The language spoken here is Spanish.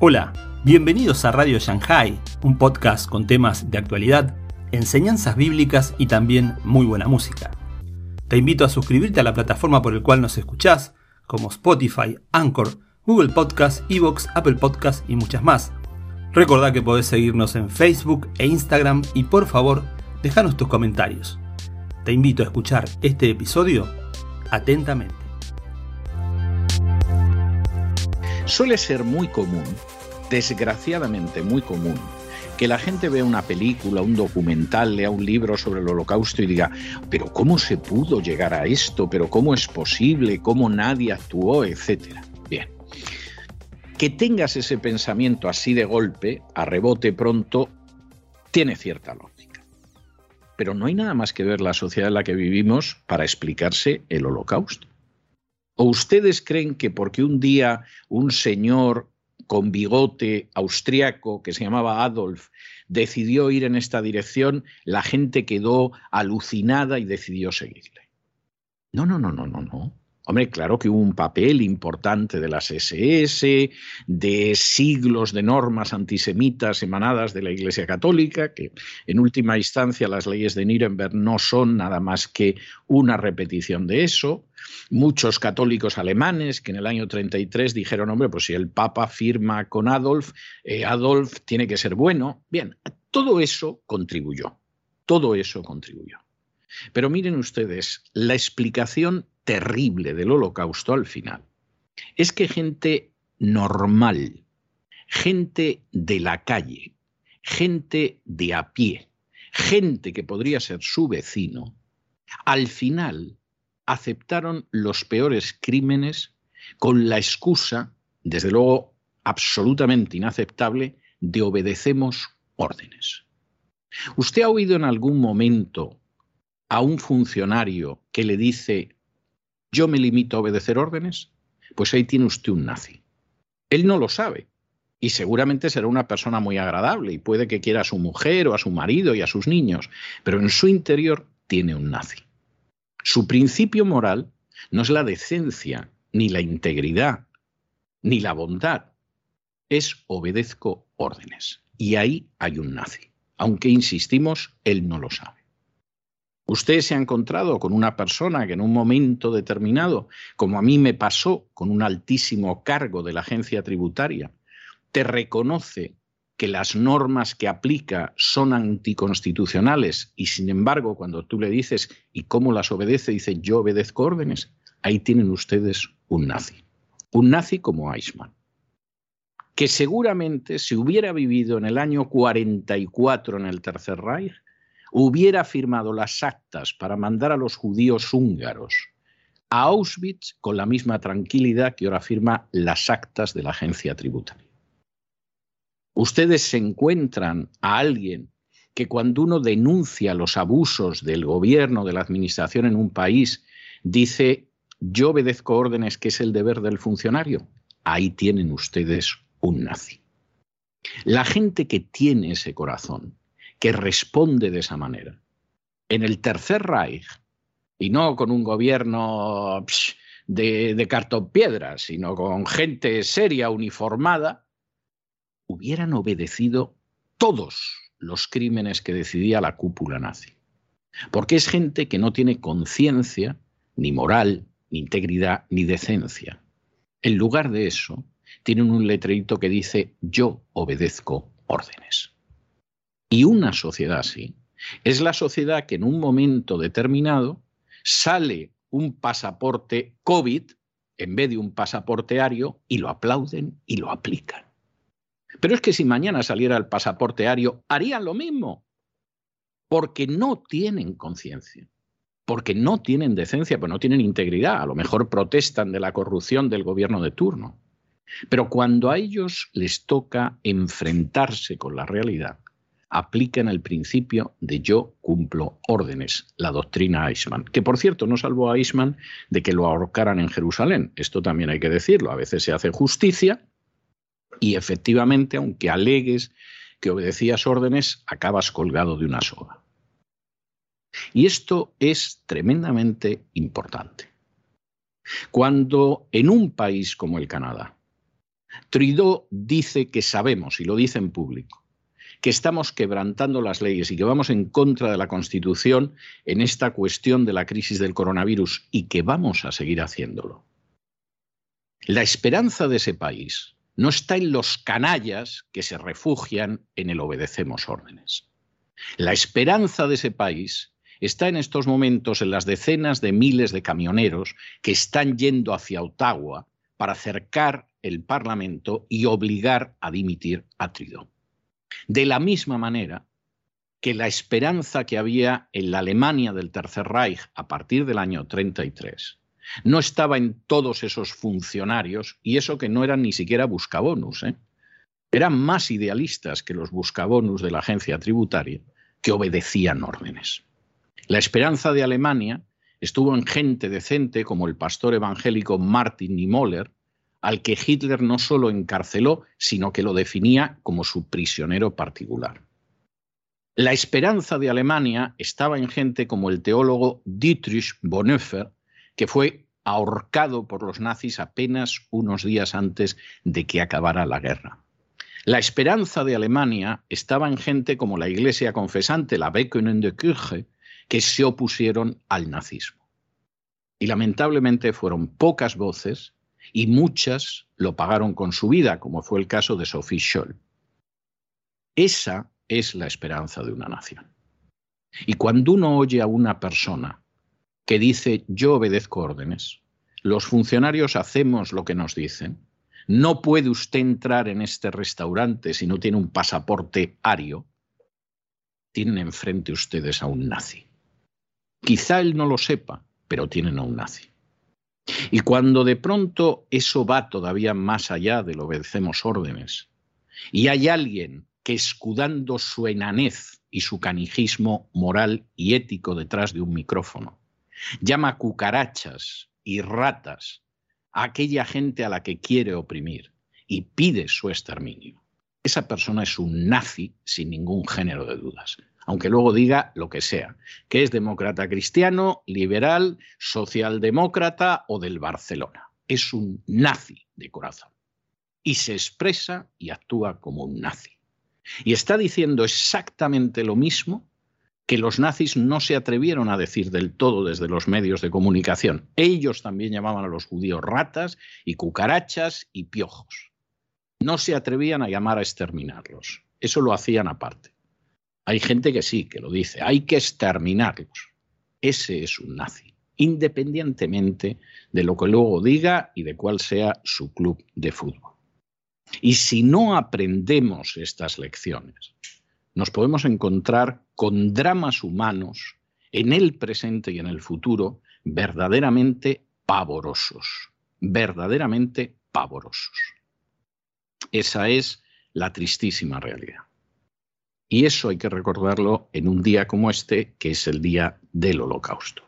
Hola, bienvenidos a Radio Shanghai, un podcast con temas de actualidad, enseñanzas bíblicas y también muy buena música. Te invito a suscribirte a la plataforma por el cual nos escuchás, como Spotify, Anchor, Google Podcast, Evox, Apple Podcast y muchas más. Recordá que podés seguirnos en Facebook e Instagram y por favor, déjanos tus comentarios. Te invito a escuchar este episodio atentamente. Suele ser muy común, desgraciadamente muy común, que la gente vea una película, un documental, lea un libro sobre el holocausto y diga, pero ¿cómo se pudo llegar a esto? ¿Pero cómo es posible? ¿Cómo nadie actuó? Etcétera. Bien. Que tengas ese pensamiento así de golpe, a rebote pronto, tiene cierta lógica. Pero no hay nada más que ver la sociedad en la que vivimos para explicarse el holocausto. ¿O ustedes creen que porque un día un señor con bigote austriaco que se llamaba Adolf decidió ir en esta dirección, la gente quedó alucinada y decidió seguirle? No, no, no, no, no, no. Hombre, claro que hubo un papel importante de las SS, de siglos de normas antisemitas emanadas de la Iglesia Católica, que en última instancia las leyes de Nuremberg no son nada más que una repetición de eso. Muchos católicos alemanes que en el año 33 dijeron, hombre, pues si el Papa firma con Adolf, eh, Adolf tiene que ser bueno. Bien, todo eso contribuyó, todo eso contribuyó. Pero miren ustedes, la explicación terrible del holocausto al final es que gente normal, gente de la calle, gente de a pie, gente que podría ser su vecino, al final aceptaron los peores crímenes con la excusa, desde luego absolutamente inaceptable, de obedecemos órdenes. ¿Usted ha oído en algún momento a un funcionario que le dice yo me limito a obedecer órdenes, pues ahí tiene usted un nazi. Él no lo sabe y seguramente será una persona muy agradable y puede que quiera a su mujer o a su marido y a sus niños, pero en su interior tiene un nazi. Su principio moral no es la decencia, ni la integridad, ni la bondad, es obedezco órdenes. Y ahí hay un nazi. Aunque insistimos, él no lo sabe. Usted se ha encontrado con una persona que en un momento determinado, como a mí me pasó con un altísimo cargo de la agencia tributaria, te reconoce que las normas que aplica son anticonstitucionales y sin embargo cuando tú le dices ¿y cómo las obedece? dice yo obedezco órdenes, ahí tienen ustedes un nazi. Un nazi como Eichmann, que seguramente si hubiera vivido en el año 44 en el Tercer Reich, hubiera firmado las actas para mandar a los judíos húngaros a Auschwitz con la misma tranquilidad que ahora firma las actas de la agencia tributaria. Ustedes se encuentran a alguien que cuando uno denuncia los abusos del gobierno, de la administración en un país, dice, yo obedezco órdenes que es el deber del funcionario. Ahí tienen ustedes un nazi. La gente que tiene ese corazón, que responde de esa manera. En el Tercer Reich, y no con un gobierno de, de cartón piedra, sino con gente seria, uniformada, hubieran obedecido todos los crímenes que decidía la cúpula nazi. Porque es gente que no tiene conciencia, ni moral, ni integridad, ni decencia. En lugar de eso, tienen un letrerito que dice yo obedezco órdenes. Y una sociedad así es la sociedad que en un momento determinado sale un pasaporte COVID en vez de un pasaporte ario y lo aplauden y lo aplican. Pero es que si mañana saliera el pasaporte ario, harían lo mismo, porque no tienen conciencia, porque no tienen decencia, pues no tienen integridad, a lo mejor protestan de la corrupción del gobierno de turno. Pero cuando a ellos les toca enfrentarse con la realidad, aplican el principio de yo cumplo órdenes, la doctrina Eichmann, que por cierto no salvó a Eichmann de que lo ahorcaran en Jerusalén. Esto también hay que decirlo, a veces se hace justicia y efectivamente, aunque alegues que obedecías órdenes, acabas colgado de una soga. Y esto es tremendamente importante. Cuando en un país como el Canadá Trudeau dice que sabemos, y lo dice en público, que estamos quebrantando las leyes y que vamos en contra de la Constitución en esta cuestión de la crisis del coronavirus y que vamos a seguir haciéndolo. La esperanza de ese país no está en los canallas que se refugian en el obedecemos órdenes. La esperanza de ese país está en estos momentos en las decenas de miles de camioneros que están yendo hacia Ottawa para acercar el Parlamento y obligar a dimitir a Trudeau. De la misma manera que la esperanza que había en la Alemania del Tercer Reich a partir del año 33 no estaba en todos esos funcionarios, y eso que no eran ni siquiera buscabonus, ¿eh? eran más idealistas que los buscabonus de la agencia tributaria, que obedecían órdenes. La esperanza de Alemania estuvo en gente decente como el pastor evangélico Martin Niemöller, al que Hitler no solo encarceló, sino que lo definía como su prisionero particular. La esperanza de Alemania estaba en gente como el teólogo Dietrich Bonhoeffer, que fue ahorcado por los nazis apenas unos días antes de que acabara la guerra. La esperanza de Alemania estaba en gente como la iglesia confesante, la Bekönende Kirche, que se opusieron al nazismo. Y lamentablemente fueron pocas voces y muchas lo pagaron con su vida, como fue el caso de Sophie Scholl. Esa es la esperanza de una nación. Y cuando uno oye a una persona que dice yo obedezco órdenes, los funcionarios hacemos lo que nos dicen, no puede usted entrar en este restaurante si no tiene un pasaporte ario, tienen enfrente ustedes a un nazi. Quizá él no lo sepa, pero tienen a un nazi. Y cuando de pronto eso va todavía más allá de lo obedecemos órdenes, y hay alguien que escudando su enanez y su canijismo moral y ético detrás de un micrófono, llama cucarachas y ratas a aquella gente a la que quiere oprimir y pide su exterminio. Esa persona es un nazi sin ningún género de dudas, aunque luego diga lo que sea, que es demócrata cristiano, liberal, socialdemócrata o del Barcelona. Es un nazi de corazón. Y se expresa y actúa como un nazi. Y está diciendo exactamente lo mismo que los nazis no se atrevieron a decir del todo desde los medios de comunicación. Ellos también llamaban a los judíos ratas y cucarachas y piojos. No se atrevían a llamar a exterminarlos. Eso lo hacían aparte. Hay gente que sí, que lo dice. Hay que exterminarlos. Ese es un nazi, independientemente de lo que luego diga y de cuál sea su club de fútbol. Y si no aprendemos estas lecciones, nos podemos encontrar con dramas humanos en el presente y en el futuro verdaderamente pavorosos, verdaderamente pavorosos. Esa es la tristísima realidad. Y eso hay que recordarlo en un día como este, que es el día del holocausto.